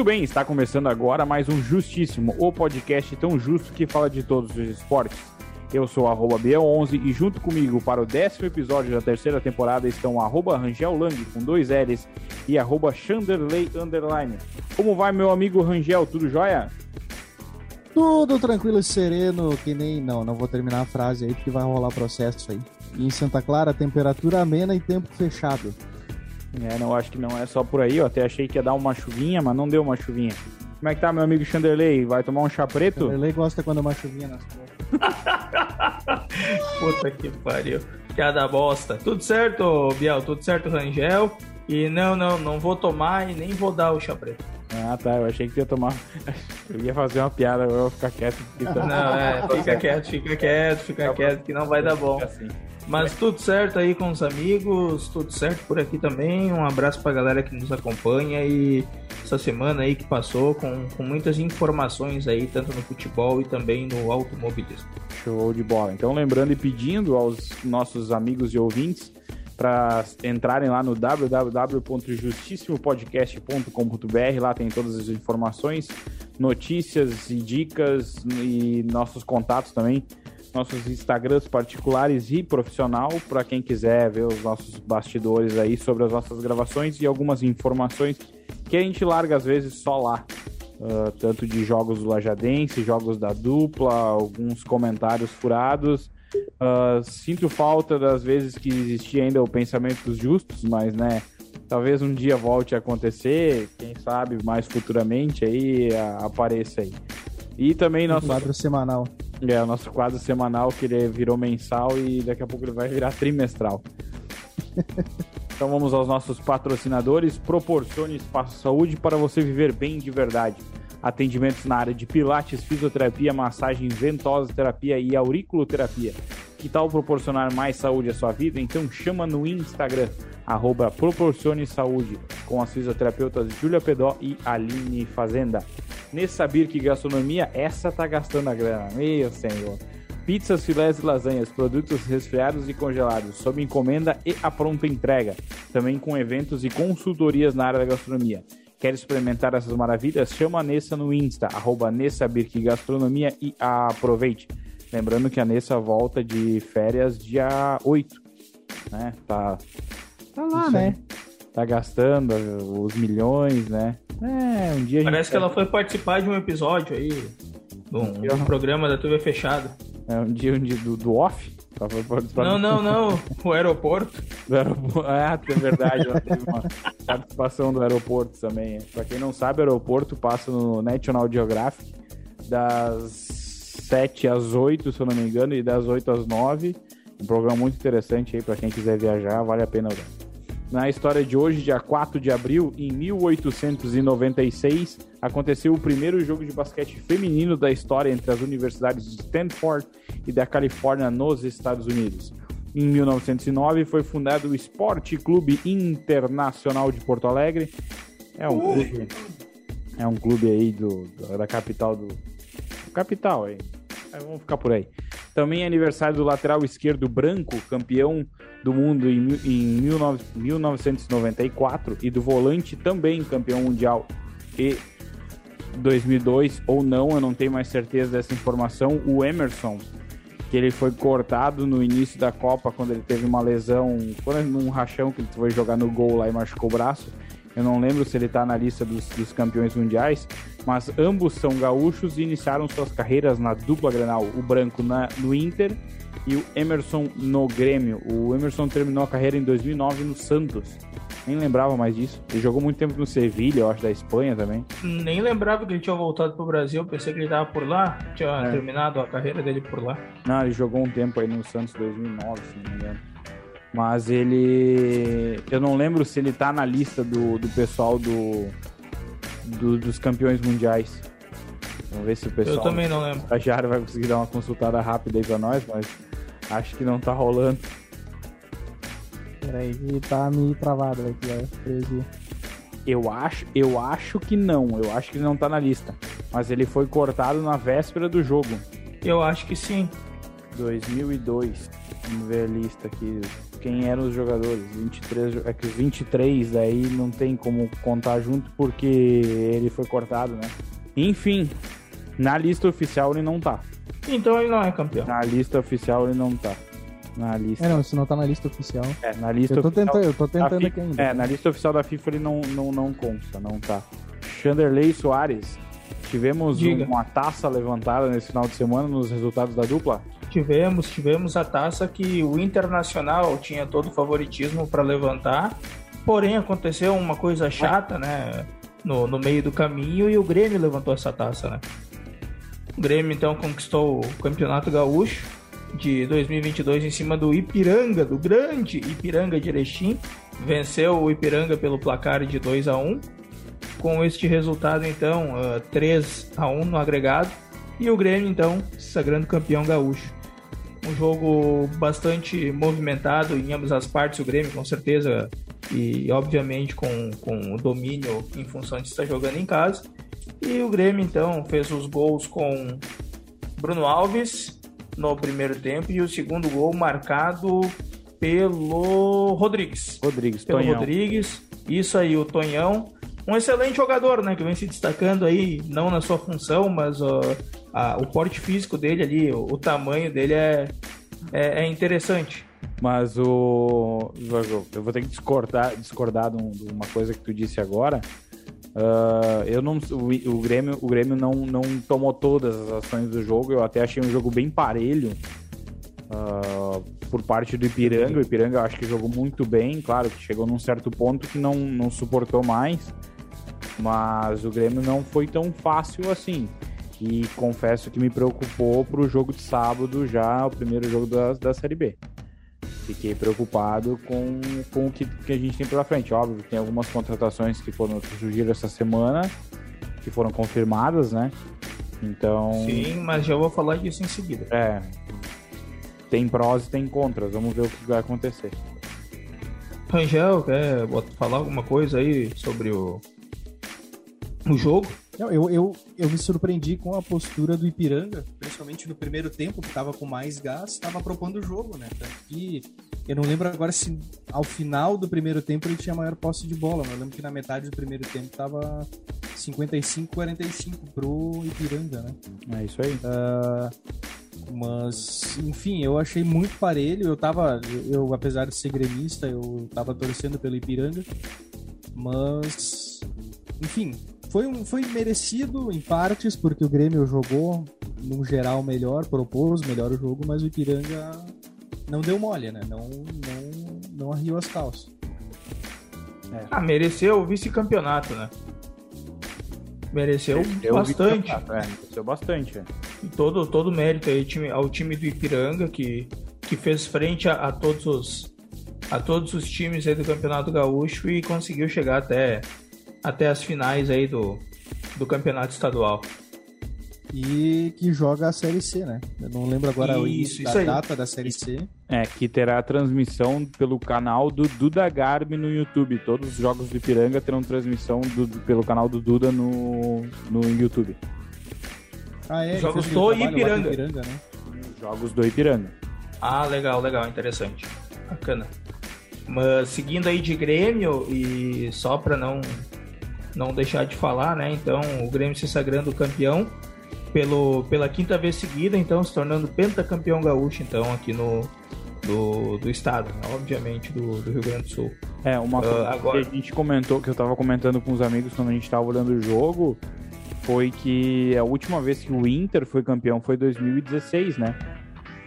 Muito bem, está começando agora mais um Justíssimo, o podcast tão justo que fala de todos os esportes. Eu sou arroba B11 e junto comigo para o décimo episódio da terceira temporada estão arroba Rangel Lang com dois L's e arroba Chanderley Underline. Como vai meu amigo Rangel, tudo jóia? Tudo tranquilo e sereno, que nem... Não, não vou terminar a frase aí porque vai rolar processo aí. E em Santa Clara, temperatura amena e tempo fechado. É, não, acho que não é só por aí. Eu até achei que ia dar uma chuvinha, mas não deu uma chuvinha. Como é que tá, meu amigo Chanderley? Vai tomar um chá preto? Chanderley gosta quando é uma chuvinha nas costas. Puta que pariu. Piada bosta. Tudo certo, Biel? Tudo certo, Rangel? E não, não, não vou tomar e nem vou dar o chá preto. Ah, tá. Eu achei que ia tomar. Eu ia fazer uma piada, eu vou ficar quieto. Tá... Não, é, fica quieto, fica quieto, fica quieto, que não vai dar bom. Assim. Mas tudo certo aí com os amigos, tudo certo por aqui também. Um abraço pra galera que nos acompanha e essa semana aí que passou com, com muitas informações aí, tanto no futebol e também no automobilismo. Show de bola. Então, lembrando e pedindo aos nossos amigos e ouvintes para entrarem lá no www.justissimopodcast.com.br. Lá tem todas as informações, notícias e dicas e nossos contatos também nossos Instagrams particulares e profissional para quem quiser ver os nossos bastidores aí sobre as nossas gravações e algumas informações que a gente larga às vezes só lá. Uh, tanto de jogos do Lajadense, jogos da dupla, alguns comentários furados. Uh, sinto falta das vezes que existia ainda o pensamento dos justos, mas né, talvez um dia volte a acontecer, quem sabe mais futuramente aí a, apareça aí. E também nosso quadro semanal. É, o nosso quadro semanal que ele virou mensal e daqui a pouco ele vai virar trimestral. então vamos aos nossos patrocinadores. Proporcione espaço saúde para você viver bem de verdade. Atendimentos na área de pilates, fisioterapia, massagem, ventosa terapia e auriculoterapia. Que tal proporcionar mais saúde à sua vida? Então chama no Instagram, arroba Proporcione Saúde, com as fisioterapeutas Júlia Pedó e Aline Fazenda. Nesse saber que gastronomia, essa tá gastando a grana, meu senhor. Pizzas, filés e lasanhas, produtos resfriados e congelados, sob encomenda e a pronta entrega. Também com eventos e consultorias na área da gastronomia. Quer experimentar essas maravilhas? Chama a Nessa no Insta, arroba Nessa Gastronomia e aproveite. Lembrando que a Nessa volta de férias dia 8, né? Tá, tá lá, né? Tá gastando os milhões, né? É, um dia Parece que ela foi participar de um episódio aí, de um, um programa da TV fechada. É um dia, um dia do, do off? Não, não, não. O aeroporto. Do aeroporto. Ah, é verdade. Ela teve uma participação do aeroporto também. Pra quem não sabe, o aeroporto passa no National Geographic das 7 às 8, se eu não me engano, e das 8 às 9. Um programa muito interessante aí pra quem quiser viajar, vale a pena ver. Na história de hoje, dia 4 de abril, em 1896, aconteceu o primeiro jogo de basquete feminino da história entre as universidades de Stanford e da Califórnia, nos Estados Unidos. Em 1909, foi fundado o Esporte Clube Internacional de Porto Alegre. É um clube, é um clube aí do, da capital do. Capital aí. Vamos ficar por aí. Também é aniversário do lateral esquerdo branco, campeão do mundo em, em 19, 1994, e do volante também campeão mundial e 2002 ou não, eu não tenho mais certeza dessa informação, o Emerson, que ele foi cortado no início da Copa quando ele teve uma lesão, quando num rachão que ele foi jogar no gol lá e machucou o braço. Eu não lembro se ele está na lista dos, dos, campeões mundiais, mas ambos são gaúchos e iniciaram suas carreiras na dupla Granal, o branco na, no Inter e o Emerson no Grêmio. O Emerson terminou a carreira em 2009 no Santos. Nem lembrava mais disso. Ele jogou muito tempo no Sevilha, eu acho, da Espanha também. Nem lembrava que ele tinha voltado pro Brasil. Pensei que ele estava por lá. Tinha é. terminado a carreira dele por lá. Não, ele jogou um tempo aí no Santos 2009, se não me engano. Mas ele. Eu não lembro se ele tá na lista do, do pessoal do, do dos campeões mundiais. Vamos ver se o pessoal. Eu também não lembro. A Jara vai conseguir dar uma consultada rápida aí pra nós, mas acho que não tá rolando. Peraí, tá me travado aqui, ó. Eu acho, eu acho que não. Eu acho que ele não tá na lista. Mas ele foi cortado na véspera do jogo. Eu acho que sim. 2002. Vamos ver a lista aqui quem eram os jogadores. 23, é que os 23 daí não tem como contar junto porque ele foi cortado, né? Enfim, na lista oficial ele não tá. Então ele não é campeão. Na lista oficial ele não tá. Na lista. É, não, isso não tá na lista oficial. É, na lista eu tô oficial. tentando, eu tô tentando aqui ainda. É, na lista oficial da FIFA ele não, não, não consta, não tá. Chanderley Soares. Tivemos Diga. uma taça levantada nesse final de semana nos resultados da dupla. Tivemos, tivemos a taça que o Internacional tinha todo o favoritismo para levantar, porém aconteceu uma coisa chata, né, no, no meio do caminho e o Grêmio levantou essa taça, né. O Grêmio então conquistou o Campeonato Gaúcho de 2022 em cima do Ipiranga, do grande Ipiranga de Erechim, venceu o Ipiranga pelo placar de 2 a 1 com este resultado então uh, 3 a 1 no agregado. E o Grêmio então se sagrando campeão gaúcho um jogo bastante movimentado em ambas as partes, o Grêmio com certeza e obviamente com, com o domínio em função de estar jogando em casa. E o Grêmio então fez os gols com Bruno Alves no primeiro tempo e o segundo gol marcado pelo Rodrigues. Rodrigues, Pelo Tonhão. Rodrigues, isso aí, o Tonhão. Um excelente jogador, né? Que vem se destacando aí, não na sua função, mas ó, a- o porte físico dele ali, o, o tamanho dele é, é, é interessante. Mas o. Eu vou ter que discordar, discordar de um- uma coisa que tu disse agora. Ah, eu não, o, o Grêmio, o Grêmio não, não tomou todas as ações do jogo. Eu até achei um jogo bem parelho ah, por parte do Ipiranga. O Ipiranga eu acho que jogou muito bem. Claro que chegou num certo ponto que não, não suportou mais. Mas o Grêmio não foi tão fácil assim. E confesso que me preocupou pro jogo de sábado, já o primeiro jogo da, da Série B. Fiquei preocupado com, com o que, que a gente tem pela frente. Óbvio, tem algumas contratações que foram que surgiram essa semana, que foram confirmadas, né? Então, Sim, mas já vou falar disso em seguida. é. Tem prós e tem contras. Vamos ver o que vai acontecer. Rangel, quer falar alguma coisa aí sobre o, o jogo? Não, eu, eu, eu me surpreendi com a postura do Ipiranga, principalmente no primeiro tempo, que estava com mais gás, estava propondo o jogo, né? Que eu não lembro agora se ao final do primeiro tempo ele tinha maior posse de bola, mas eu lembro que na metade do primeiro tempo estava 55-45 pro Ipiranga, né? É isso aí. Mas, enfim, eu achei muito parelho. Eu tava, eu, apesar de ser gremista, eu tava torcendo pelo Ipiranga. Mas, enfim, foi, um, foi merecido em partes, porque o Grêmio jogou, no geral, melhor, propôs melhor o jogo, mas o Ipiranga não deu mole, né? Não, não, não arriou as calças. Ah, mereceu o vice-campeonato, né? Mereceu Eu vi bastante. É, mereceu bastante. é. E todo, todo mérito aí time- ao time do Ipiranga, que, que fez frente a, a todos os a todos os times aí do Campeonato Gaúcho e conseguiu chegar até, até as finais aí do, do Campeonato Estadual. E que joga a Série C, né? Eu não lembro agora o Isso, início isso data da Série C. É, que terá transmissão pelo canal do Duda Garbi no YouTube. Todos os jogos do Ipiranga terão transmissão do- pelo canal do Duda no, no YouTube. Ah, é, Jogos do Ipiranga. Ipiranga, né? Jogos do Ipiranga. Ah, legal, legal, interessante. Bacana. Mas seguindo aí de Grêmio e só para não não deixar de falar, né? Então, o Grêmio se sagrando campeão pelo pela quinta vez seguida, então se tornando pentacampeão gaúcho então aqui no do, do estado, né? obviamente do, do Rio Grande do Sul. É, uma Ah, coisa agora- que a gente comentou, que eu tava comentando com os amigos quando a gente tava olhando o jogo, foi que a última vez que o Inter foi campeão foi 2016, né?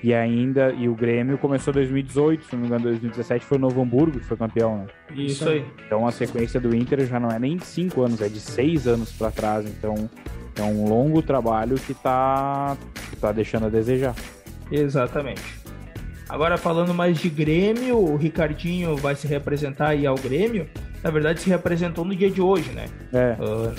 E ainda, e o Grêmio começou 2018, se não me engano, 2017 foi o Novo Hamburgo que foi campeão, né? Isso aí. Então a sequência do Inter já não é nem de 5 anos, é de 6 anos pra trás. Então é um longo trabalho que tá, que tá deixando a desejar. Exatamente. Agora falando mais de Grêmio, o Ricardinho vai se representar aí ao Grêmio. Na verdade, se representou no dia de hoje, né? É,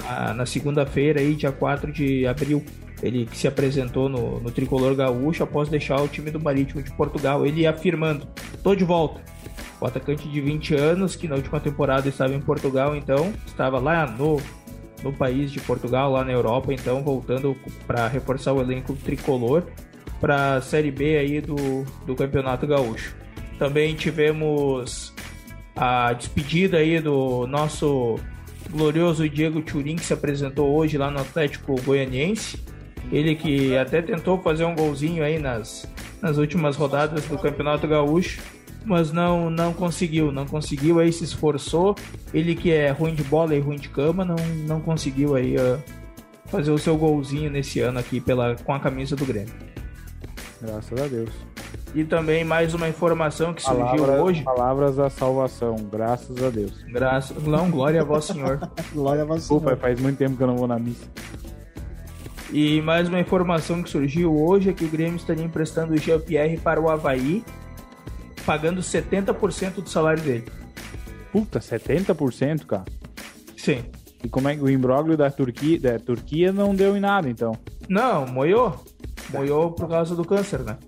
Ah, na, na segunda-feira, aí, dia 4 de abril, ele se apresentou no, no Tricolor Gaúcho após deixar o time do Marítimo de Portugal. Ele afirmando: tô de volta. O atacante de 20 anos, que na última temporada estava em Portugal, então, estava lá no, no país de Portugal, lá na Europa, então, voltando para reforçar o elenco tricolor para a Série B aí do, do Campeonato Gaúcho. Também tivemos a despedida aí do nosso glorioso Diego Turin, que se apresentou hoje lá no Atlético Goianiense. Ele que até tentou fazer um golzinho aí nas, nas últimas rodadas do Campeonato Gaúcho, mas não não conseguiu, não conseguiu aí se esforçou. Ele que é ruim de bola e ruim de cama, não, não conseguiu aí uh, fazer o seu golzinho nesse ano aqui pela com a camisa do Grêmio. Graças a Deus. E também mais uma informação que surgiu Palavras- hoje. Palavras da salvação, graças a Deus. Graças, não, glória a vós, Senhor. Glória a você. Desculpa, faz muito tempo que eu não vou na missa. E mais uma informação que surgiu hoje é que o Grêmio estaria emprestando o Jean-Pierre para o Havaí, pagando 70% do salário dele. Puta, 70%, cara. Sim. E como é que o imbróglio da Turquia, da Turquia não deu em nada, então? Não, moiou. Moiou por causa do câncer, né?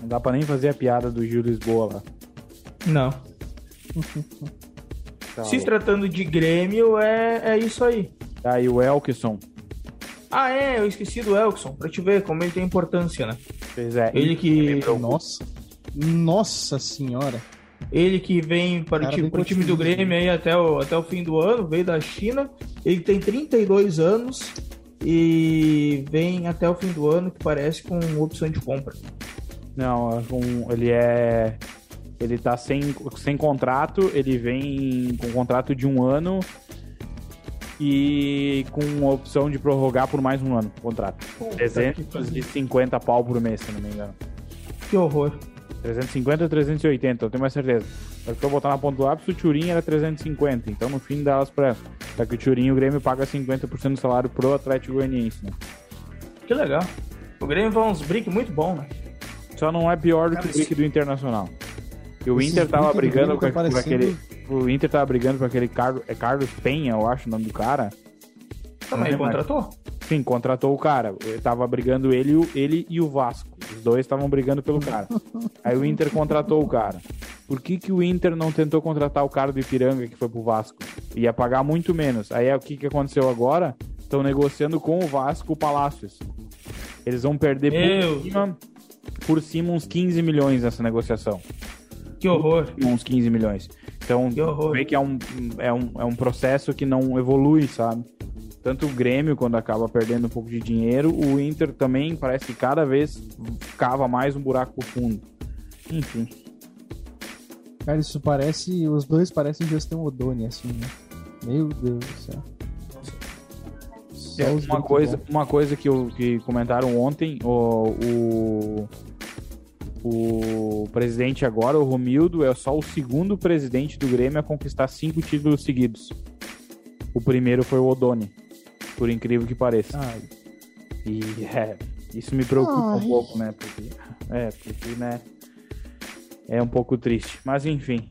Não dá pra nem fazer a piada do Gil Lisboa lá. Não. Tá, Se tratando de Grêmio, é, é isso aí. Tá, e o Elkson. Ah, é, eu esqueci do Elkson, pra te ver como ele tem importância, né? Pois é. Ele que, Nossa. Nossa senhora. ele que vem para o time, time do Grêmio aí até o, até o fim do ano, veio da China. Ele tem 32 anos e vem até o fim do ano, que parece com opção de compra. Não, um- ele é. Ele tá sem, sem contrato, ele vem com contrato de um ano e com a opção de prorrogar por mais um ano o contrato. Puta que 350 pau por mês, se não me engano. Que horror. 350 ou 380, eu tenho mais certeza. Mas se eu botar na ponta do lápis, o Turin era 350. Então, no fim, dá elas pra essa. Só que o Turin, o Grêmio paga 50% do salário pro Atlético Goianiense, né? Que legal. O Grêmio vai uns brick muito bom, né? Só não é pior do que o brick do Internacional. E o Esses Inter tava brigando com, tá com parecendo- aquele. O Inter tava brigando com aquele Carlos, é Carlos Penha, eu acho o nome do cara. Também mais. contratou? Sim, contratou o cara. Ele tava brigando ele, e o- ele e o Vasco. Os dois estavam brigando pelo cara. Aí o Inter contratou o cara. Por que, que o Inter não tentou contratar o cara do Ipiranga que foi pro Vasco? Ia pagar muito menos. Aí é o que, que aconteceu agora? Estão negociando com o Vasco o Palácios. Eles vão perder por cima, por cima uns 15 milhões nessa negociação. Que horror. Uns 15 milhões. Então, Que vê que é um, é, um, é um processo que não evolui, sabe? Tanto o Grêmio, quando acaba perdendo um pouco de dinheiro, o Inter também parece que cada vez cava mais um buraco pro fundo. Enfim. Cara, isso parece. Os dois parecem gestão Odoni, assim, né? Meu Deus do céu. É, uma, coisa, uma coisa que, eu, que comentaram ontem, o, o, o presidente agora, o Romildo, é só o segundo presidente do Grêmio a conquistar cinco títulos seguidos. O primeiro foi o Odoni, por incrível que pareça. Ai, E é, isso me preocupa Ai. um pouco, né? Porque, é, porque, né? É um pouco triste. Mas enfim.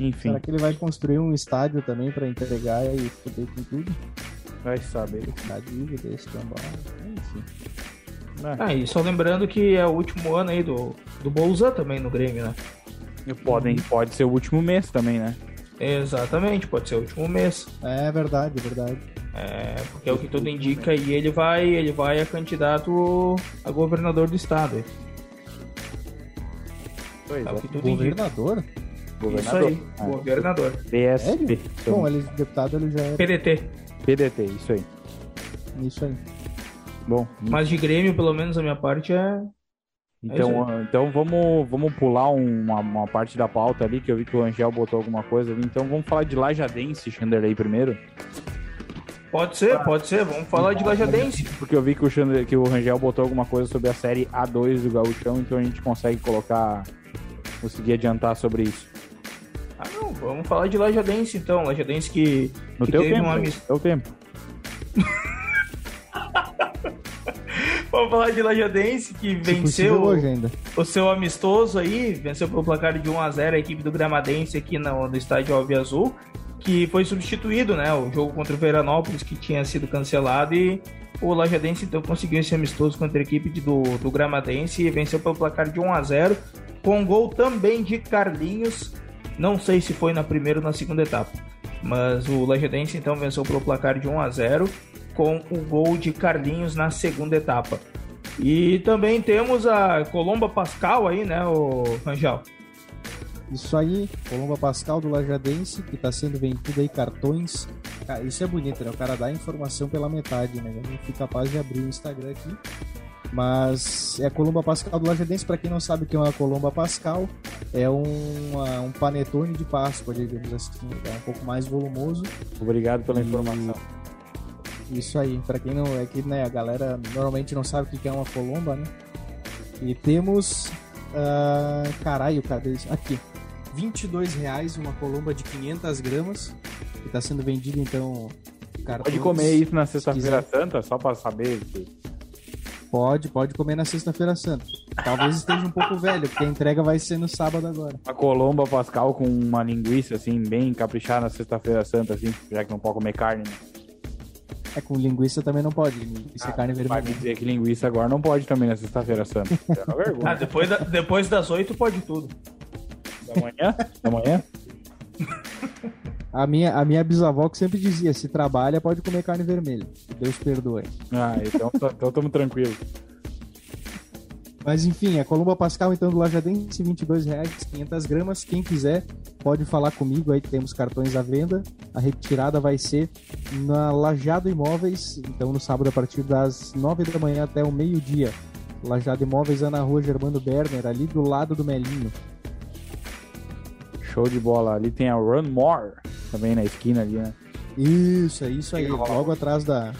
Enfim, será que ele vai construir um estádio também pra entregar e foder com tudo? vai saber. Da dívida, esse trabalho. Enfim. Né? Ah, e só lembrando que é o último ano aí do, do Bolzan também no Grêmio, né? Podem, pode ser o último mês também, né? Exatamente, pode ser o último mês. É verdade, é verdade. É, porque é o que tudo indica e ele vai, ele vai a candidato a governador do estado. Pois É o é. que tudo indica. Governador? Isso aí, Ah, governador. PSP. Bom, ele deputado ele já é PDT. PDT, isso aí. isso aí. Bom, Mas de Grêmio, pelo menos a minha parte é. então, ah, então vamos, vamos pular uma, uma parte da pauta ali, que eu vi que o Angel botou alguma coisa ali. Então vamos falar de Lajadense, Chanderley, primeiro. Pode ser, pode ser. Vamos falar de Lajadense. Porque eu vi que o, Xander, que o Rangel botou alguma coisa sobre a série A2 do Gauchão, então a gente consegue colocar. Conseguir adiantar sobre isso. Ah, não, vamos falar de Lajadense então. Lajadense que, No que teu tempo. uma miss- teu tempo. Vamos falar de Lajadense que Se possível venceu o seu amistoso aí, venceu pelo placar de 1 a 0 a equipe do Gramadense aqui no, no estádio Alve Azul, que foi substituído, né? O jogo contra o Veranópolis que tinha sido cancelado e o Lajadense então conseguiu esse amistoso contra a equipe de- do, do Gramadense e venceu pelo placar de 1 a 0 com gol também de Carlinhos. Não sei se foi na primeira ou na segunda etapa, mas o Lajadense então venceu pelo placar de 1 a 0 com o gol de Carlinhos na segunda etapa. E também temos a Colomba Pascal aí, né, o Rangel? Isso aí, Colomba Pascal do Lajadense, que está sendo vendido aí cartões. Isso é bonito, né? O cara dá informação pela metade, né? Eu não fui capaz de abrir o Instagram aqui. Mas é a Colomba Pascal do Lajadense, para quem não sabe o que é uma Colomba Pascal, é um, um panetone de Páscoa, digamos assim. É um pouco mais volumoso. Obrigado pela informação. Isso aí, para quem não é que né, a galera normalmente não sabe o que é uma colomba, né? E temos uh, caralho, cadê isso? Aqui. 22 reais uma colomba de 500 gramas que está sendo vendida então Pode comer isso na sexta-feira santa, só para saber que... Pode, pode comer na sexta-feira santa. Talvez esteja um pouco velho, porque a entrega vai ser no sábado agora. A colomba pascal com uma linguiça assim, bem caprichada na sexta-feira santa, assim, já que não pode comer carne, né? É, com linguiça também não pode. Linguiça é ah, é carne vermelha. Vai me dizer que linguiça agora não pode também na sexta-feira santa. É ah, depois, da, depois das oito pode tudo. Da manhã? Da manhã? A minha, a minha bisavó que sempre dizia, se trabalha, pode comer carne vermelha. Deus perdoe. Ah, então estamos então tranquilos. Mas enfim, a Colomba Pascal então do Lajadense, 22 reais, 500 gramas. Quem quiser pode falar comigo aí que temos cartões à venda. A retirada vai ser na Lajado Imóveis, então no sábado a partir das 9 da manhã até o meio-dia. Lajado Imóveis é na rua Germano Berner, ali do lado do Melinho. Show de bola. Ali tem a Run More, também na esquina ali, né? Isso, é isso aí. Logo atrás da,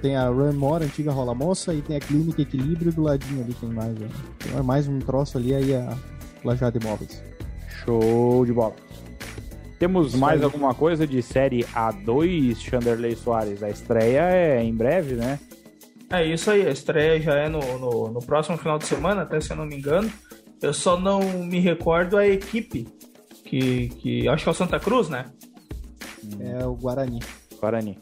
tem a Run More, antiga Rola Moça, e tem a Clínica Equilíbrio do ladinho ali, tem mais. Né? Tem mais um troço ali, aí a Lajada Imóveis. Show de bola. Temos mais alguma coisa de série A2, Chanderley Soares? A estreia é em breve, né? É isso aí, a estreia já é no, no, no, próximo final de semana, até se eu não me engano. Eu só não me recordo a equipe, que, que acho que é o Santa Cruz, né? É o Guarani. Guarani.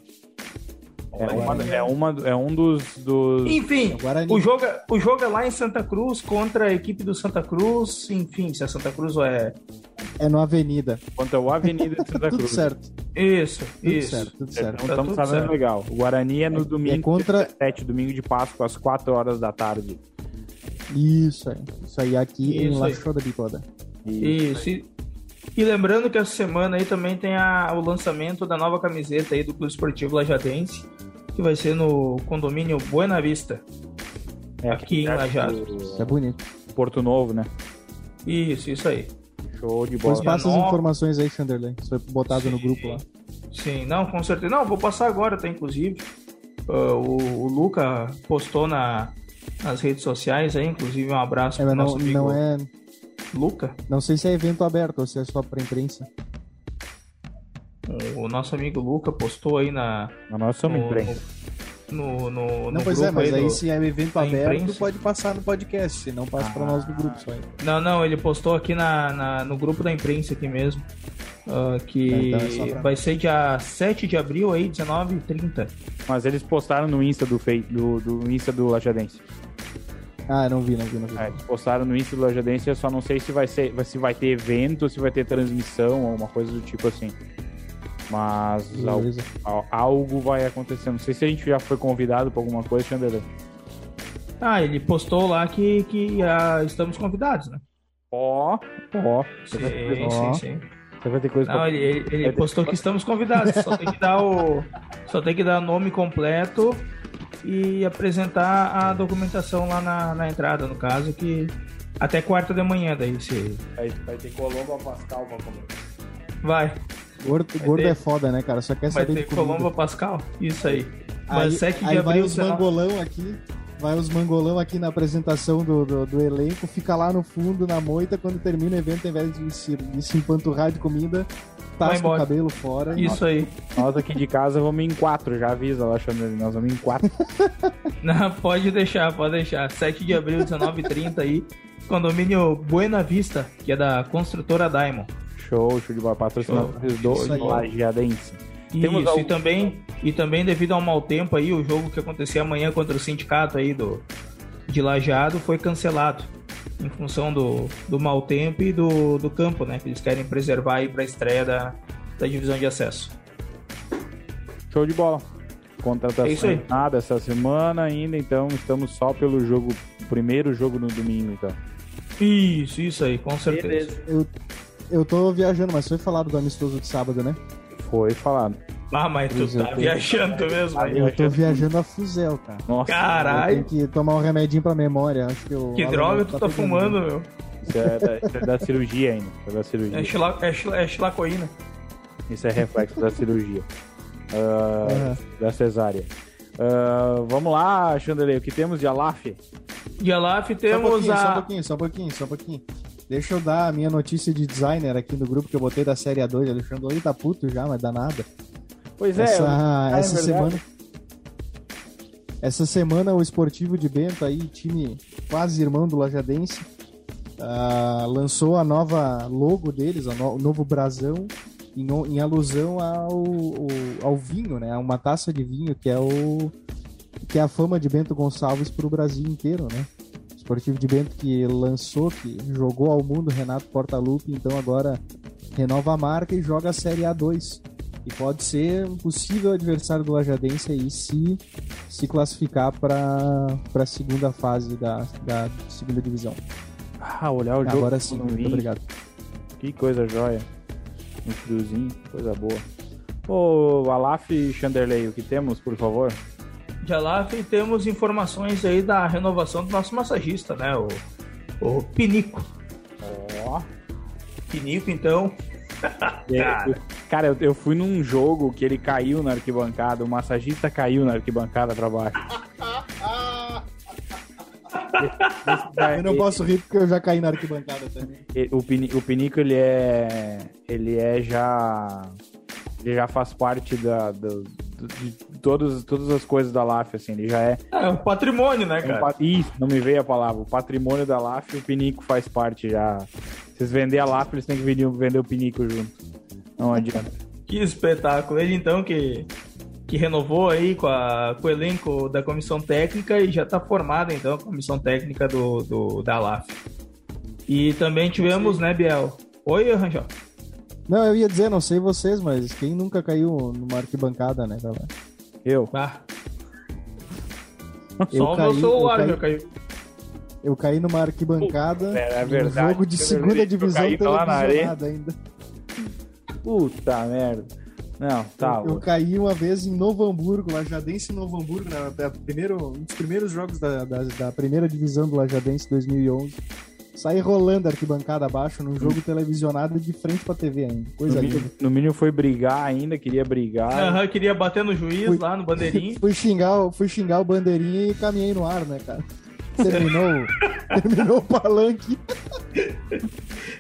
É, uma, é, uma, é um dos. dos... Enfim, o jogo, é, o jogo é lá em Santa Cruz contra a equipe do Santa Cruz. Enfim, se é Santa Cruz ou é. É no Avenida. Contra o Avenida de Santa Cruz. tudo certo. Isso, tudo isso. Certo, tudo certo. Então estamos tá sabendo legal. O Guarani é no é, domingo, é contra... 7, domingo de Páscoa, às 4 horas da tarde. Isso aí. Isso aí aqui isso em La Choda Bicoda. Isso. isso. E lembrando que essa semana aí também tem a, o lançamento da nova camiseta aí do Clube Esportivo Lajadense que vai ser no condomínio Buena Vista. É, aqui em Lajado. É bonito. Porto Novo, né? Isso, isso aí. Show de bola. Depois passa as informações aí, Chanderley. Isso foi botado Sim. no grupo lá. Sim, não, com certeza. Não, vou passar agora, tá? Inclusive. Uh, o, o Luca postou na, nas redes sociais aí, inclusive um abraço é, pro não, nosso amigo não é... Luca. Não sei se é evento aberto ou se é só pra imprensa. O nosso amigo Luca postou aí na. Na nossa no, imprensa. No, no, no, não, pois é, mas aí, aí se é evento aberto, imprensa. pode passar no podcast, se não passa ah. para nós no grupo só. Aí. Não, não, ele postou aqui na, na no grupo da imprensa aqui mesmo. Uh, que é, então é pra... vai ser dia 7 de abril aí, 19 e 30. Mas eles postaram no Insta do, do, do Insta do Lajadense. Ah, não vi, não vi, não vi. É, postaram no Insta do Lajadense, eu só não sei se vai ser, se vai ter evento, se vai ter transmissão ou uma coisa do tipo assim. Mas algo, algo, vai acontecer. Não sei se a gente já foi convidado para alguma coisa, Chanderley. Ah, ele postou lá que, que uh, estamos convidados, né? Ó, ó. Sim, sim, sim. Você vai ter coisa Não, pra... ele, ele, ele postou que estamos convidados. Só tem que dar o. Só tem que dar o nome completo e apresentar a documentação lá na, na entrada, no caso, que até quarta da manhã daí se. Vai, vai ter Colombo Pascal pra comer. Vai. Gordo, gordo ter... é foda, né, cara? Só quer vai saber ter Colombo Pascal? Isso aí. Mas aí, 7 de aí abril, vai os mangolão aqui. Vai os mangolão aqui na apresentação do, do, do, elenco, fica lá no fundo, na moita, quando termina o evento, ao invés de se, de se empanturrar de comida, tasca o cabelo fora. Isso aí. Nós aqui de casa vamos em quatro, já avisa lá, Xandre, nós vamos em quatro. Não, pode deixar, pode deixar. 7 de abril, 19h30 aí, condomínio Buena Vista, que é da construtora Diamond. Show, show de bola. Patrocinadores do, do Lajeadense. Temos Isso, algum... e, também, e também devido ao mau tempo aí, o jogo que acontecia amanhã contra o sindicato aí do, de Lajeado foi cancelado. Em função do, do mau tempo e do, do campo, né? Que eles querem preservar aí para a estreia da, da divisão de acesso. Show de bola. Contratação é nada essa semana ainda, então estamos só pelo jogo, primeiro jogo no domingo, então. Isso, isso aí, com certeza. Eu, eu tô viajando, mas foi falado do amistoso de sábado, né? Foi falado. Ah, mas tu tá tô... viajando mesmo, velho. Eu tô viajando a fuzel, cara. Nossa. Caralho. Tem que tomar um remedinho pra memória. Acho que, eu, que droga tu tá, tá fumando, meu? Isso é da, isso é da cirurgia ainda. É da cirurgia. É, xila, é, xila, é xilacoína. Isso é reflexo da cirurgia. Uh, uhum. Da cesárea. Uh, vamos lá, Chandelei, o que temos de Alaf? De Alaf temos só um a. Só um pouquinho, só um pouquinho, só um pouquinho. Deixa eu dar a minha notícia de designer aqui no grupo que eu botei da série A2. Alexandre tá puto já, mas dá nada. Pois é. Essa, eu... essa é semana. Essa semana o Esportivo de Bento aí, time quase irmão do Lajadense, uh, lançou a nova logo deles, o novo brasão, em, em alusão ao, ao, vinho, né? A uma taça de vinho que é o que é a fama de Bento Gonçalves para o Brasil inteiro, né? Esportivo de Bento que lançou, que jogou ao mundo Renato Portaluppi, então agora renova a marca e joga a Série A2. E pode ser um possível adversário do Lajadense aí se se classificar para a segunda fase da, da segunda divisão. Ah, olhar o jogo. Agora sim, muito obrigado. Que coisa jóia. Um friozinho, coisa boa. Ô, Alaf e Chanderley, o que temos, por favor? De Alaf temos informações aí da renovação do nosso massagista, né? O, o Pinico. Ó. Oh. Pinico, então. cara, cara eu, eu, fui num jogo que ele caiu na arquibancada, o massagista caiu na arquibancada pra baixo. eu não posso rir porque eu já caí na arquibancada também. O, Pinico, o Pinico ele é. Ele é já. Ele já faz parte da, do, de todas, todas as coisas da LAF, assim, ele já é. É um patrimônio, né, cara? É um, isso, não me veio a palavra. O patrimônio da LAF, o Pinico faz parte já. Vocês vender a LAF, eles têm que vender, vender o Pinico junto. Não adianta. que espetáculo. Ele então que que renovou aí com, a, com o elenco da comissão técnica e já está formada então a comissão técnica do, do da LAF. E também tivemos, né, Biel? Oi, Rangel. Não, eu ia dizer, não sei vocês, mas quem nunca caiu numa arquibancada, né, galera? Eu. Ah. Eu Só caí, o meu celular já caiu. Eu caí numa arquibancada é, é verdade, jogo de segunda divisão televisionado ainda. Puta merda. Não, tá. Eu, eu, caí uma vez em Novo Hamburgo, Lajadense Novo Hamburgo, né, primeiro, um dos primeiros jogos da, da, da, primeira divisão do Lajadense 2011. Saí rolando a arquibancada abaixo num jogo televisionado de frente pra TV ainda. Coisa no. Mínimo, no mínimo foi brigar ainda, queria brigar. Aham, uhum, queria bater no juiz fui, lá no bandeirinho. Fui xingar, fui xingar o bandeirinho e caminhei no ar, né, cara? Terminou, terminou o palanque.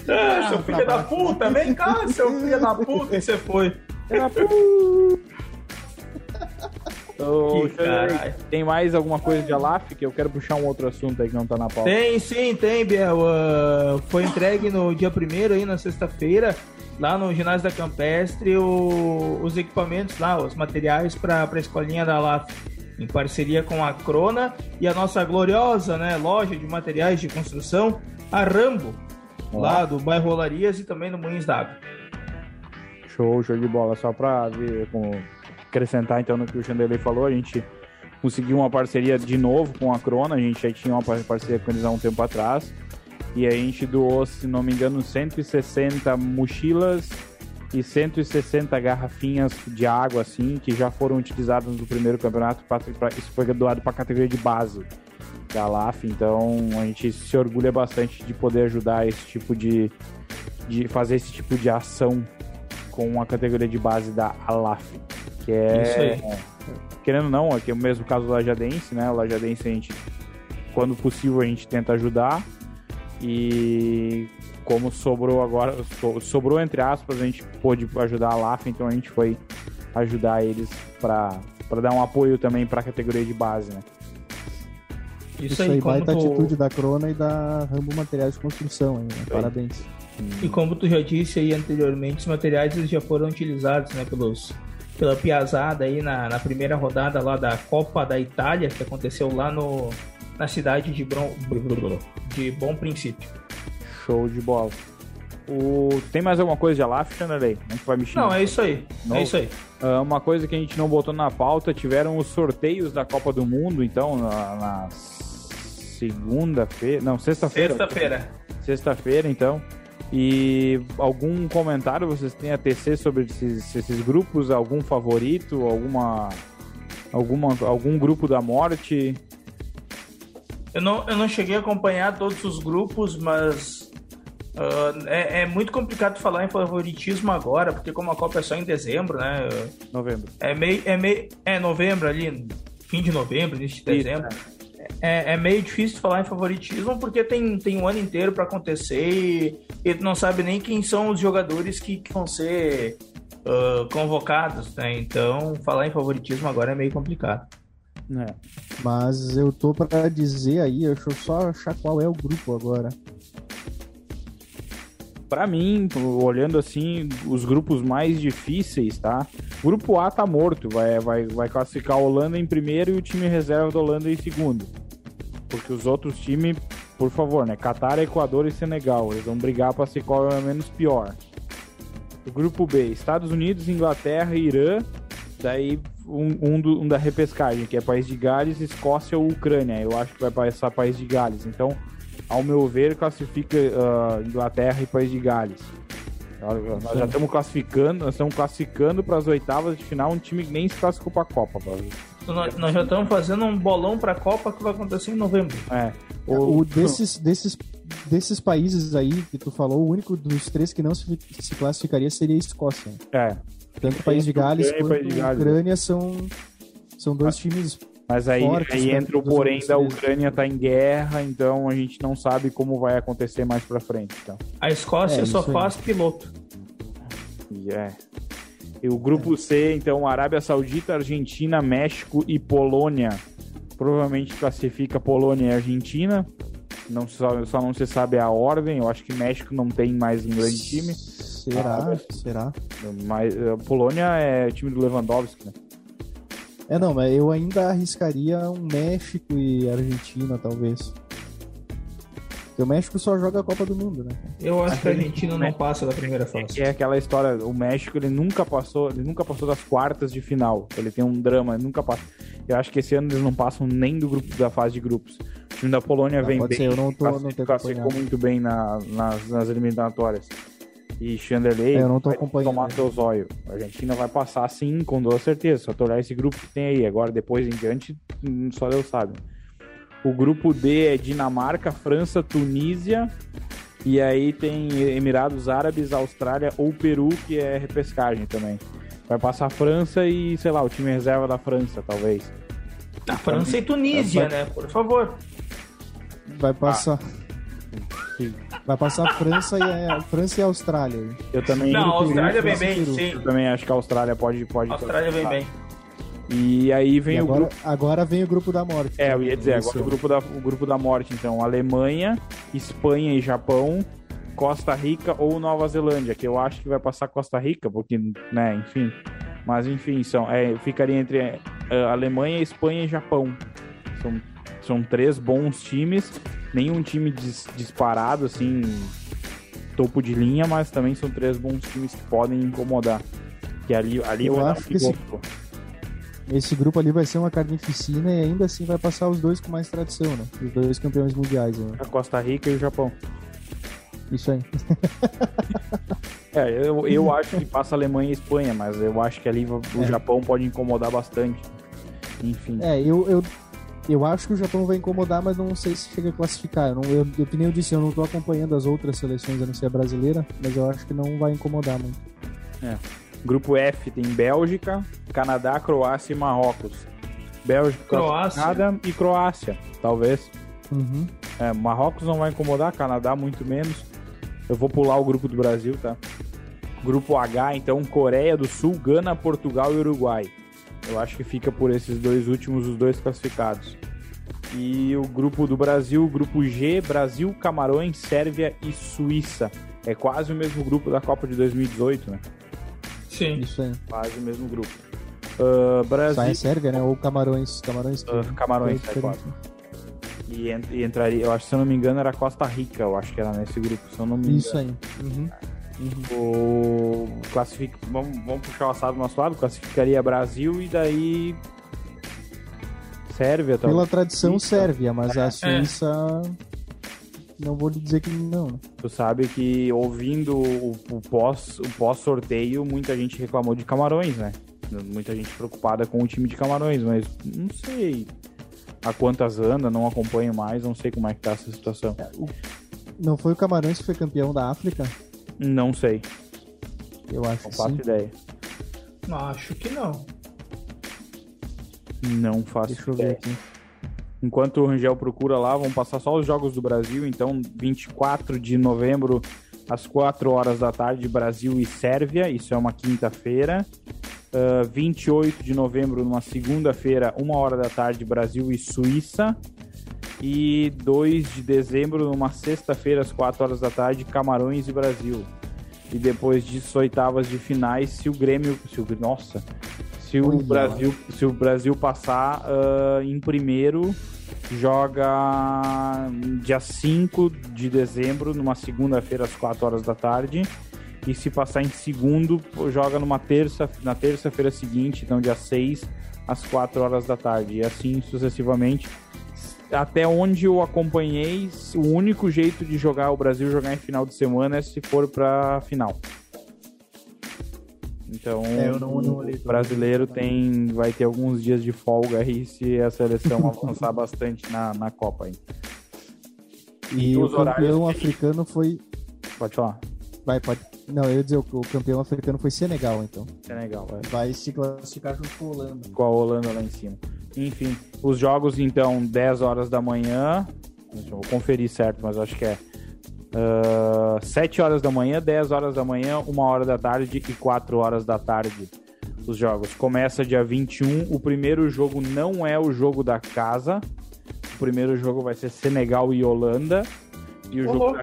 Ah, seu filho da puta, vem cá, seu filho da puta, e você foi. Oh, tem mais alguma coisa de Alaf que eu quero puxar um outro assunto aí que não tá na pauta? Tem sim, tem, Biel. Uh, foi entregue no dia primeiro aí, na sexta-feira, lá no ginásio da Campestre, o, os equipamentos lá, os materiais para a escolinha da Alaf. Em parceria com a Crona e a nossa gloriosa né, loja de materiais de construção, a Rambo, Olá. lá do bairro Rolarias e também no Moinhos d'Água. Show, show de bola. Só para ver, com, acrescentar então no que o Chandelei falou, a gente conseguiu uma parceria de novo com a Crona, a gente já tinha uma parceria com eles há um tempo atrás. E a gente doou, se não me engano, 160 mochilas e 160 garrafinhas de água, assim, que já foram utilizadas no primeiro campeonato. Isso foi doado para a categoria de base da LAF, então a gente se orgulha bastante de poder ajudar esse tipo de, de fazer esse tipo de ação com a categoria de base da Alaf, que é, Isso aí. é querendo ou não, aqui é o mesmo caso do Lajadense, né? O Lajadense a gente, quando possível, a gente tenta ajudar e como sobrou agora, sobrou entre aspas, a gente pôde ajudar a LAF, então a gente foi ajudar eles para dar um apoio também para a categoria de base, né? Isso, Isso aí, aí baita tu... atitude da Crona e da Rambo Materiais de Construção, aí, né? Parabéns. E como tu já disse aí anteriormente, os materiais eles já foram utilizados né, pelos, pela Piazzada aí na, na primeira rodada lá da Copa da Itália, que aconteceu lá no, na cidade de, Bron, de Bom Princípio. Show de bola. O... Tem mais alguma coisa de Alaf, Chanelei? A gente vai mexer. Não, é isso aí. Não? É isso aí. Uh, uma coisa que a gente não botou na pauta, tiveram os sorteios da Copa do Mundo, então, na, na segunda-feira. Não, sexta-feira. Sexta-feira. Sexta-feira, então. E algum comentário vocês têm a tecer sobre esses, esses grupos? Algum favorito? Alguma, alguma, algum grupo da morte? Eu não, eu não cheguei a acompanhar todos os grupos, mas Uh, é, é, muito complicado falar em favoritismo agora, porque como a Copa é só em dezembro, né? Novembro. É meio. É, meio, é novembro ali, fim de novembro, início de dezembro. Isso, é. É, é. meio difícil falar em favoritismo porque tem, tem um ano inteiro para acontecer e, e não sabe nem quem são os jogadores que, que vão ser uh, convocados, né? Então, falar em favoritismo agora é meio complicado. É. Mas eu tô para dizer aí, deixa eu só achar qual é o grupo agora para mim, olhando assim, os grupos mais difíceis, tá? O grupo A tá morto, vai, vai, vai classificar a Holanda em primeiro e o time reserva da Holanda em segundo. Porque os outros times, por favor, né? Catar, Equador e Senegal, eles vão brigar para ser qual é menos pior. O grupo B, Estados Unidos, Inglaterra Irã. Daí um, um, do, um da repescagem, que é País de Gales, Escócia ou Ucrânia. Eu acho que vai passar País de Gales. Então, ao meu ver, classifica uh, Inglaterra e País de Gales. Nós já estamos classificando, nós estamos classificando para as oitavas de final um time que nem se classificou para a Copa. Nós, nós, já estamos fazendo um bolão para a Copa que vai acontecer em novembro. É. O, o desses, desses, desses países aí que tu falou, o único dos três que não se, se classificaria seria a Escócia. É. Tanto o País de Gales quanto a Ucrânia são, são dois ah. times mas aí, aí né, entra o porém da Ucrânia tá em guerra, então a gente não sabe como vai acontecer mais pra frente. Então. A Escócia é, só faz piloto. É. E o grupo C, então, Arábia Saudita, Argentina, México e Polônia. Provavelmente classifica Polônia e Argentina. Não só, só não se sabe a ordem. Eu acho que México não tem mais um grande time. Será? Ah, Será? Mas a Polônia é time do Lewandowski, né? É, não, mas eu ainda arriscaria um México e Argentina, talvez. Porque o México só joga a Copa do Mundo, né? Eu acho que a Argentina não passa da primeira fase. É aquela história, o México ele nunca passou, ele nunca passou das quartas de final. Ele tem um drama, ele nunca passa. Eu acho que esse ano eles não passam nem do grupo da fase de grupos. O time da Polônia ah, vem bem, ser, eu não tô, não classificou muito bem na, nas, nas eliminatórias e Chanderley é, eu não tô acompanhando. tomar teu zóio. A Argentina vai passar sim, com toda certeza. Só tu olhar esse grupo que tem aí. Agora, depois em diante, hum, só Deus sabe. O grupo D é Dinamarca, França, Tunísia. E aí tem Emirados Árabes, Austrália ou Peru, que é repescagem também. Vai passar França e, sei lá, o time reserva da França, talvez. A França e Tunísia, né? Por favor. Vai passar. Ah. Vai passar a França e a, França e a Austrália. Eu também. Não, a Austrália vem bem, sim. Eu também acho que a Austrália pode. pode a Austrália vem bem. E aí vem e o agora, grupo. Agora vem o grupo da morte. É, eu ia dizer, agora o grupo, da, o grupo da morte, então. Alemanha, Espanha e Japão, Costa Rica ou Nova Zelândia, que eu acho que vai passar Costa Rica, porque, né, enfim. Mas enfim, são, é, ficaria entre uh, Alemanha, Espanha e Japão. São, são três bons times nenhum time dis, disparado, assim, topo de linha, mas também são três bons times que podem incomodar. Que ali, ali eu acho que esse, esse, grupo ali vai ser uma carnificina e ainda assim vai passar os dois com mais tradição, né? Os dois campeões mundiais. Né? A Costa Rica e o Japão. Isso aí. é, eu, eu acho que passa Alemanha e Espanha, mas eu acho que ali o é. Japão pode incomodar bastante. Enfim. É, eu, eu, eu acho que o Japão vai incomodar, mas não sei se chega a classificar. Eu, não, eu, eu, que nem eu disse, eu não estou acompanhando as outras seleções, a não ser a brasileira, mas eu acho que não vai incomodar muito. É. Grupo F tem Bélgica, Canadá, Croácia e Marrocos. Bélgica, Croácia Canadá e Croácia, talvez. Uhum. É, Marrocos não vai incomodar, Canadá muito menos. Eu vou pular o grupo do Brasil, tá? Grupo H, então, Coreia do Sul, Gana, Portugal e Uruguai. Eu acho que fica por esses dois últimos, os dois classificados. E o grupo do Brasil, grupo G, Brasil, Camarões, Sérvia e Suíça. É quase o mesmo grupo da Copa de 2018, né? Sim. Isso aí. Quase o mesmo grupo. Uh, Brasil... Só é Sérvia, né? Ou Camarões. Camarões, uh, Camarões, é quase. E, ent e, entraria, eu acho, se eu não me engano, era Costa Rica, eu acho que era nesse grupo, se eu não me engano. Isso aí. Uhum. Uhum. O classific... vamos, vamos puxar o assado do nosso lado, classificaria Brasil e daí Sérvia Pela tradição Suíça. Sérvia, mas a é. Não vou lhe dizer que não. Tu sabe que ouvindo o, o pós o pós sorteio, muita gente reclamou de Camarões, né? Muita gente preocupada com o time de Camarões, mas não sei a quantas anda, não acompanho mais, não sei como é que tá essa situação. É, não foi o Camarões que foi campeão da África? Não sei. Eu acho não que faço sim. ideia. Acho que não. Não faço Deixa ideia. eu ver aqui. Enquanto o Rangel procura lá, vamos passar só os jogos do Brasil. Então, 24 de novembro, às 4 horas da tarde, Brasil e Sérvia. Isso é uma quinta-feira. Uh, ah, 28 de novembro, numa segunda-feira, 1 hora da tarde, Brasil e Suíça. E 2 de dezembro, numa sexta-feira, às 4 horas da tarde, Camarões e Brasil. E depois disso, oitavas de finais, se o Grêmio. Se o, nossa! Se o, Brasil, se o Brasil passar uh, em primeiro, joga dia 5 de dezembro, numa segunda-feira, às 4 horas da tarde. E se passar em segundo, joga numa terça, na terça-feira seguinte, então dia 6, às 4 horas da tarde. E assim sucessivamente. Até onde eu acompanhei, o único jeito de jogar o Brasil jogar em final de semana é se for para final. Então, é, não, não o brasileiro tem, vai ter alguns dias de folga aí se a seleção avançar bastante na, na Copa. Aí. E o campeão africano foi. Pode falar. Vai, pode. Não, eu ia dizer, o campeão africano foi Senegal, então. Senegal, vai. Vai se classificar junto com a Holanda. Com a Holanda lá em cima. Enfim, os jogos, então, 10 horas da manhã. Vou conferir certo, mas acho que é Uh, ah, 7 horas da manhã, 10 horas da manhã, 1 hora da tarde e 4 horas da tarde. Os jogos. Começa dia 21. O primeiro jogo não é o jogo da casa. O primeiro jogo vai ser Senegal e Holanda. E o, jogo da,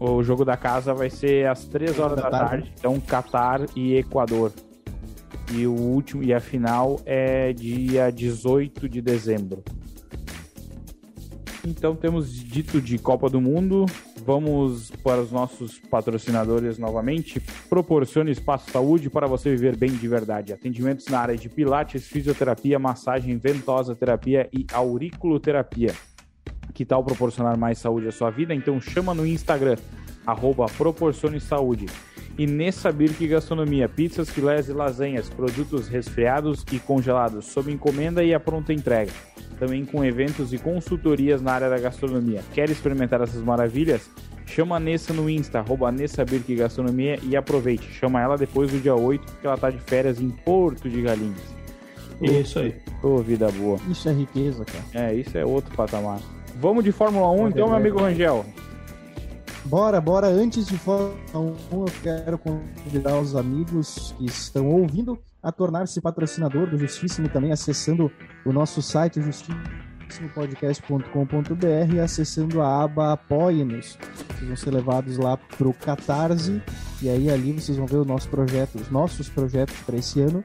o jogo da, casa vai ser às 3 horas da, da tarde. tarde. Então, Catar e Equador. E o último e a final é dia 18 de dezembro. Então temos dito de Copa do Mundo, Vamos para os nossos patrocinadores novamente. Proporcione espaço saúde para você viver bem de verdade. Atendimentos na área de pilates, fisioterapia, massagem, ventosa terapia e auriculoterapia. Que tal proporcionar mais saúde à sua vida? Então chama no Instagram, arroba Proporcione Saúde. E nessa Birk Gastronomia, pizzas, filés e lasanhas, produtos resfriados e congelados, sob encomenda e a pronta entrega também com eventos e consultorias na área da gastronomia. Quer experimentar essas maravilhas? Chama a Nessa no Insta, arroba Nessa Birk Gastronomia e aproveite. Chama ela depois do dia 8, porque ela tá de férias em Porto de Galinhas. Isso aí. Ô, oh, vida boa. Isso é riqueza, cara. É, isso é outro patamar. Vamos de Fórmula 1 então, meu amigo Rangel. Bora, bora. Antes de 1, eu quero convidar os amigos que estão ouvindo a tornar-se patrocinador do Justíssimo também, acessando o nosso site justissimopodcast.com.br e acessando a aba Apoie-nos. Vocês vão ser levados lá para o Catarse e aí ali vocês vão ver o nosso projeto, os nossos projetos para esse ano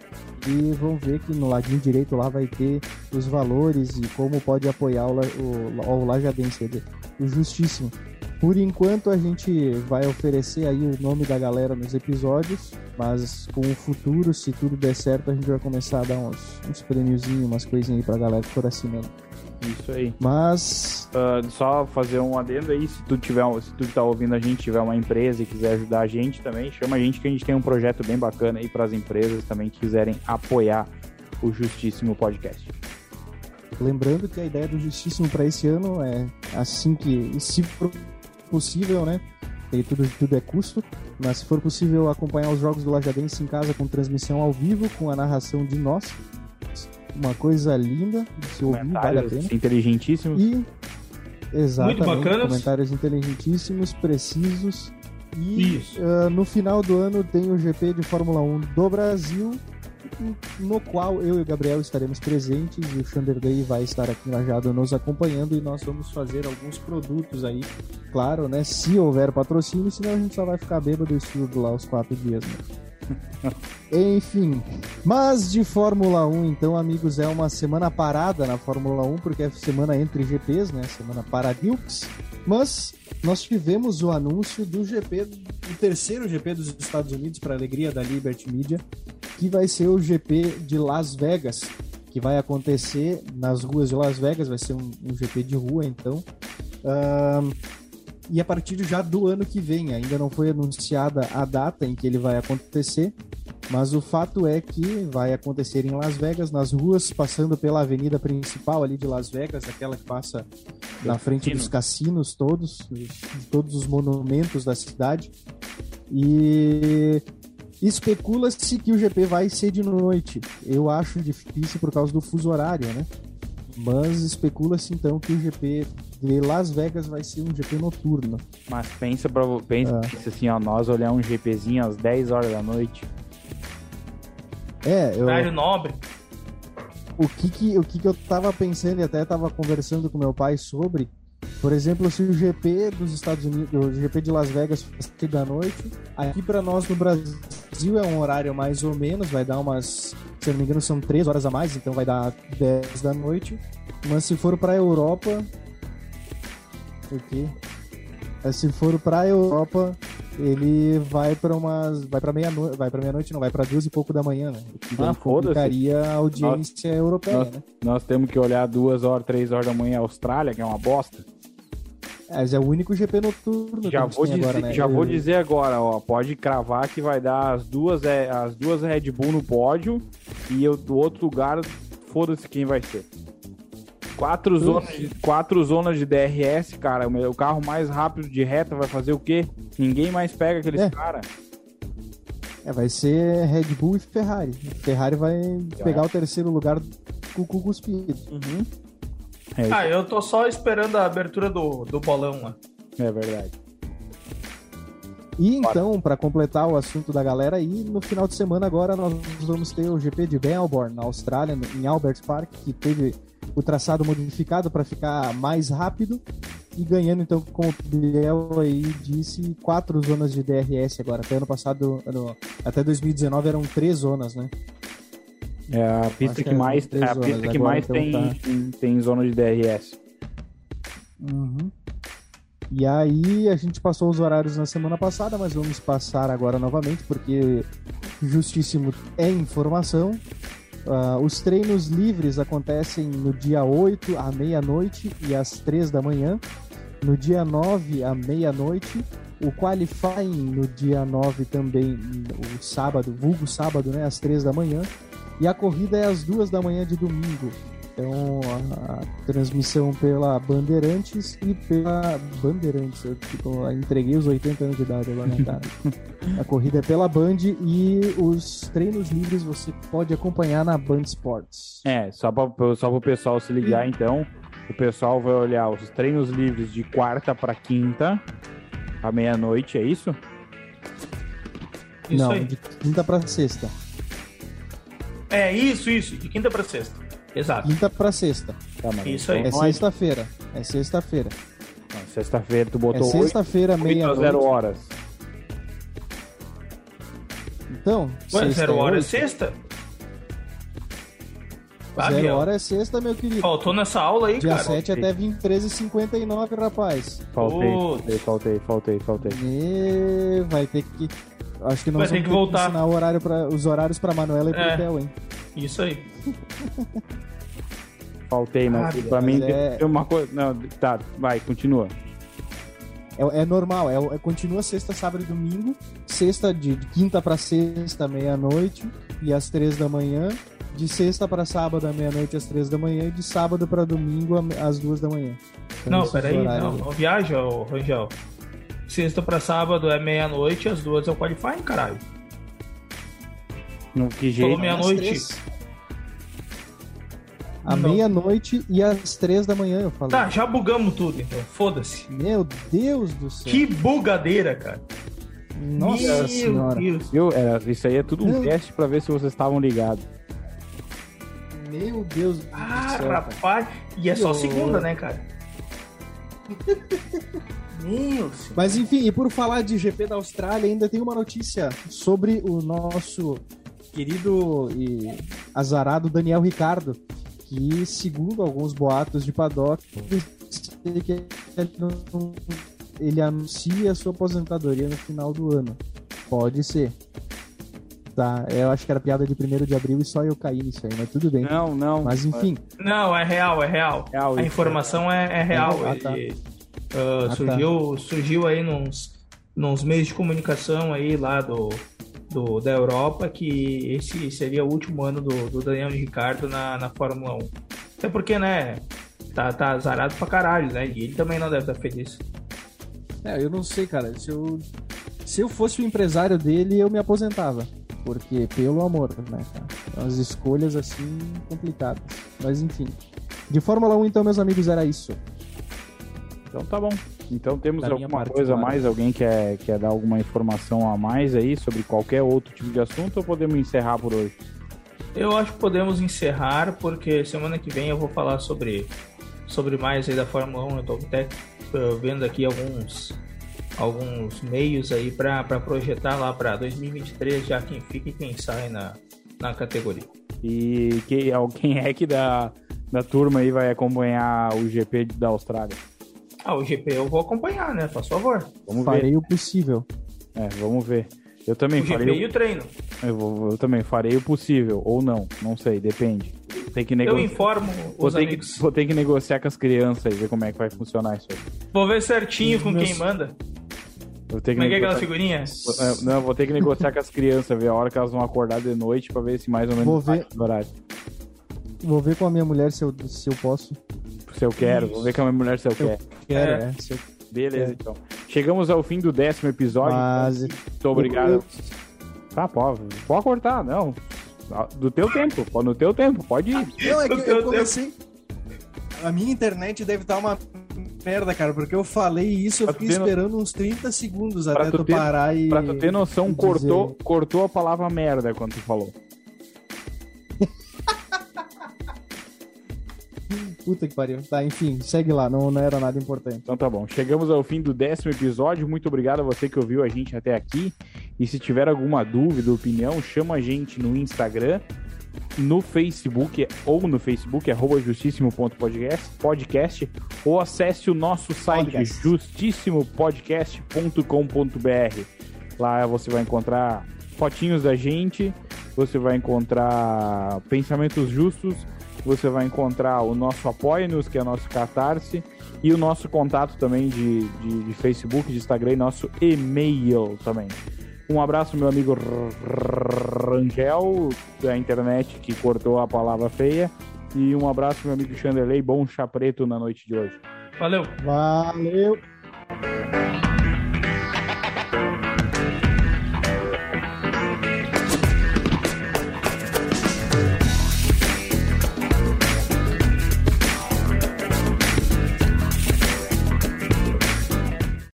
e vão ver que no ladinho direito lá vai ter os valores e como pode apoiar o, o, o Lajadense, o Justíssimo. Por enquanto a gente vai oferecer aí o nome da galera nos episódios, mas com o futuro, se tudo der certo, a gente vai começar a dar uns, uns prêmiozinhos, umas coisinhas aí pra galera que for assinando. Isso aí. Mas. Uh, só fazer um adendo aí, se tu tiver, se tu tá ouvindo a gente, tiver uma empresa e quiser ajudar a gente também, chama a gente que a gente tem um projeto bem bacana aí para as empresas também que quiserem apoiar o Justíssimo Podcast. Lembrando que a ideia do Justíssimo para esse ano é assim que, se possível, né? E tudo, tudo é custo, mas se for possível acompanhar os jogos do Lajadense em casa com transmissão ao vivo, com a narração de nós, uma coisa linda de se ouvir, vale a pena. Inteligentíssimos. E, exatamente, comentários inteligentíssimos, precisos. E uh, no final do ano tem o GP de Fórmula 1 do Brasil no qual eu e o Gabriel estaremos presentes e o Xanderday vai estar aqui Lajado nos acompanhando e nós vamos fazer alguns produtos aí, claro, né? Se houver patrocínio, senão a gente só vai ficar bêbado e surdo lá os quatro dias, né? Enfim, mas de Fórmula 1, então, amigos, é uma semana parada na Fórmula 1, porque é semana entre GPs, né? Semana paradilks. Mas nós tivemos o anúncio do GP, o terceiro GP dos Estados Unidos, para alegria da Liberty Media, que vai ser o GP de Las Vegas, que vai acontecer nas ruas de Las Vegas, vai ser um, um GP de rua, então. Uh, e a partir já do ano que vem, ainda não foi anunciada a data em que ele vai acontecer, mas o fato é que vai acontecer em Las Vegas, nas ruas, passando pela avenida principal ali de Las Vegas, aquela que passa na frente dos cassinos todos, todos os monumentos da cidade. E especula-se que o GP vai ser de noite. Eu acho difícil por causa do fuso horário, né? Mas especula-se então que o GP de Las Vegas vai ser um GP noturno. Mas pensa, pra, pensa ah. assim, ó, nós olhar um GPzinho às 10 horas da noite. É, eu... Horário nobre. O que que, o que que eu tava pensando e até tava conversando com meu pai sobre, por exemplo, se o GP dos Estados Unidos, o GP de Las Vegas fosse da noite, aqui para nós no Brasil é um horário mais ou menos, vai dar umas, se eu não me engano, são 3 horas a mais, então vai dar 10 da noite. Mas se for para Europa, o quê? Se for para Europa, ele vai para umas. Vai para meia-noite. Vai para meia-noite, não, vai para duas e pouco da manhã, né? O que ah, complicaria a audiência nós, europeia, nós, né? Nós temos que olhar duas horas, três horas da manhã Austrália, que é uma bosta. É, mas é o único GP noturno já vou dizer, agora, né? Já vou dizer agora, ó. Pode cravar que vai dar as duas, é, as duas Red Bull no pódio e eu, do outro lugar, foda-se quem vai ser. Quatro zonas, de, quatro zonas de DRS, cara. O carro mais rápido de reta vai fazer o quê? Ninguém mais pega aqueles é. caras. É, vai ser Red Bull e Ferrari. Ferrari vai Já pegar é. o terceiro lugar com o cu cuspido. Uhum. É ah, eu tô só esperando a abertura do, do bolão lá. É verdade. E então, para completar o assunto da galera aí, no final de semana agora nós vamos ter o GP de Melbourne, na Austrália, em Albert Park, que teve o traçado modificado para ficar mais rápido e ganhando então com o Biel aí disse quatro zonas de DRS agora até ano passado ano, até 2019 eram três zonas né é a pista que, que mais a zonas. pista que agora, mais então, tem, tá... tem zona de DRS uhum. e aí a gente passou os horários na semana passada mas vamos passar agora novamente porque justíssimo é informação Uh, os treinos livres acontecem no dia 8 à meia-noite e às 3 da manhã. No dia 9 à meia-noite. O qualifying no dia 9 também, o sábado, vulgo sábado, né, às 3 da manhã. E a corrida é às 2 da manhã de domingo. Então, a, a, transmissão pela Bandeirantes e pela Bandeirantes. Eu tipo, entreguei os 80 anos de idade agora, né, cara? a corrida é pela Band e os treinos livres você pode acompanhar na Band Sports. É, só para só o pessoal se ligar, então. O pessoal vai olhar os treinos livres de quarta para quinta, à meia-noite, é isso? isso Não, aí. de quinta para sexta. É, isso, isso, de quinta para sexta. Exato. Quinta pra sexta. Tá, mano. Isso aí. É sexta-feira. É sexta-feira. Sexta-feira tu botou. É sexta-feira, meia-noite. zero horas. Então. Ué, zero é hora é sexta? Ah, zero hora é sexta, meu querido. Faltou nessa aula aí, Dia cara. Dia 7 até 23h59, rapaz. Faltei, faltei, faltei, faltei, faltei. E... Vai ter que. Acho que não vai ter que voltar. ensinar o horário pra... os horários pra Manuela e pro é. Theo, hein? Isso aí. Faltei, mas ah, pra mim é... uma coisa. Não, tá, vai, continua. É, é normal, é, é, continua sexta, sábado e domingo. Sexta de, de quinta para sexta, meia-noite e às três da manhã. De sexta para sábado, à meia-noite às três da manhã. E de sábado para domingo, às duas da manhã. Então, não, peraí, não, não viaja, Rangel. Sexta para sábado é meia-noite, às duas é o qualifying, caralho. No que jeito? Falou meia-noite. À meia-noite e às três da manhã, eu falei. Tá, já bugamos tudo, então. Foda-se. Meu Deus do céu. Que bugadeira, cara. Nossa Meu senhora. Deus. Viu? É, isso aí é tudo um Meu... teste pra ver se vocês estavam ligados. Meu Deus ah, do céu. Ah, rapaz. E é só segunda, né, cara? Meu Mas enfim, e por falar de GP da Austrália, ainda tem uma notícia sobre o nosso querido e azarado Daniel Ricardo, que segundo alguns boatos de paddock, ele anuncia sua aposentadoria no final do ano. Pode ser. Tá, eu acho que era piada de 1 de abril e só eu caí nisso aí, mas tudo bem. Não, não. Mas enfim. Não, é real, é real. real a informação é, é real. Ah, tá. Ele, uh, ah, surgiu, tá. surgiu aí nos, nos meios de comunicação aí lá do, do, da Europa que esse seria o último ano do, do Daniel Ricardo na, na Fórmula 1. Até porque, né, tá, tá azarado pra caralho, né? E ele também não deve estar feliz. É, eu não sei, cara. Se eu, se eu fosse o empresário dele, eu me aposentava. Porque, pelo amor, né, cara? As escolhas assim complicadas. Mas enfim. De Fórmula 1, então, meus amigos, era isso. Então tá bom. Então temos da alguma coisa a mais? Alguém quer, quer dar alguma informação a mais aí sobre qualquer outro tipo de assunto ou podemos encerrar por hoje? Eu acho que podemos encerrar, porque semana que vem eu vou falar sobre, sobre mais aí da Fórmula 1. Eu tô até vendo aqui alguns alguns meios aí para projetar lá para 2023 já quem fica e quem sai na, na categoria. E que, quem é que da, da turma aí vai acompanhar o GP da Austrália? Ah, o GP eu vou acompanhar, né? Por favor. Vamos farei ver. o possível. É, vamos ver. Eu também o farei. GP o... e o treino. Eu, vou, eu também farei o possível, ou não, não sei, depende. Tem que negociar. Eu informo vou ter, que, vou ter que negociar com as crianças e ver como é que vai funcionar isso aí. Vou ver certinho com quem manda. Vou ter que Como é que é aquela figurinha? É, não, vou ter que negociar com as crianças, ver a hora que elas vão acordar de noite pra ver se mais ou menos vou ver... horário. Vou ver com a minha mulher se eu, se eu posso. Se eu quero, vou ver com a minha mulher se eu, eu quero. Quero, é. é se eu... Beleza, então. Chegamos ao fim do décimo episódio. Mas... Muito obrigado. Eu... Tá, pode, pode cortar, não. Do teu tempo, no teu tempo, pode ir. Não, é que eu comecei. A minha internet deve estar uma merda, cara, porque eu falei isso, eu fiquei esperando no... uns 30 segundos até tu, ter, parar e. Pra tu ter noção, cortou, cortou a palavra merda quando tu falou. Puta que pariu. Tá, enfim, segue lá, não, não era nada importante. Então tá bom. Chegamos ao fim do décimo episódio. Muito obrigado a você que ouviu a gente até aqui. E se tiver alguma dúvida, opinião, chama a gente no Instagram, no Facebook ou no Facebook, arroba justíssimo.podcast, podcast, ou acesse o nosso site justíssimopodcast.com.br. Lá você vai encontrar fotinhos da gente, você vai encontrar pensamentos justos, você vai encontrar o nosso Apoia-nos, que é o nosso Catarse, e o nosso contato também de, de, de Facebook, de Instagram e nosso e-mail também. Um abraço, meu amigo Rangel, da internet, que cortou a palavra feia. E um abraço, meu amigo Chanderley. Bom chá preto na noite de hoje. Valeu. Valeu.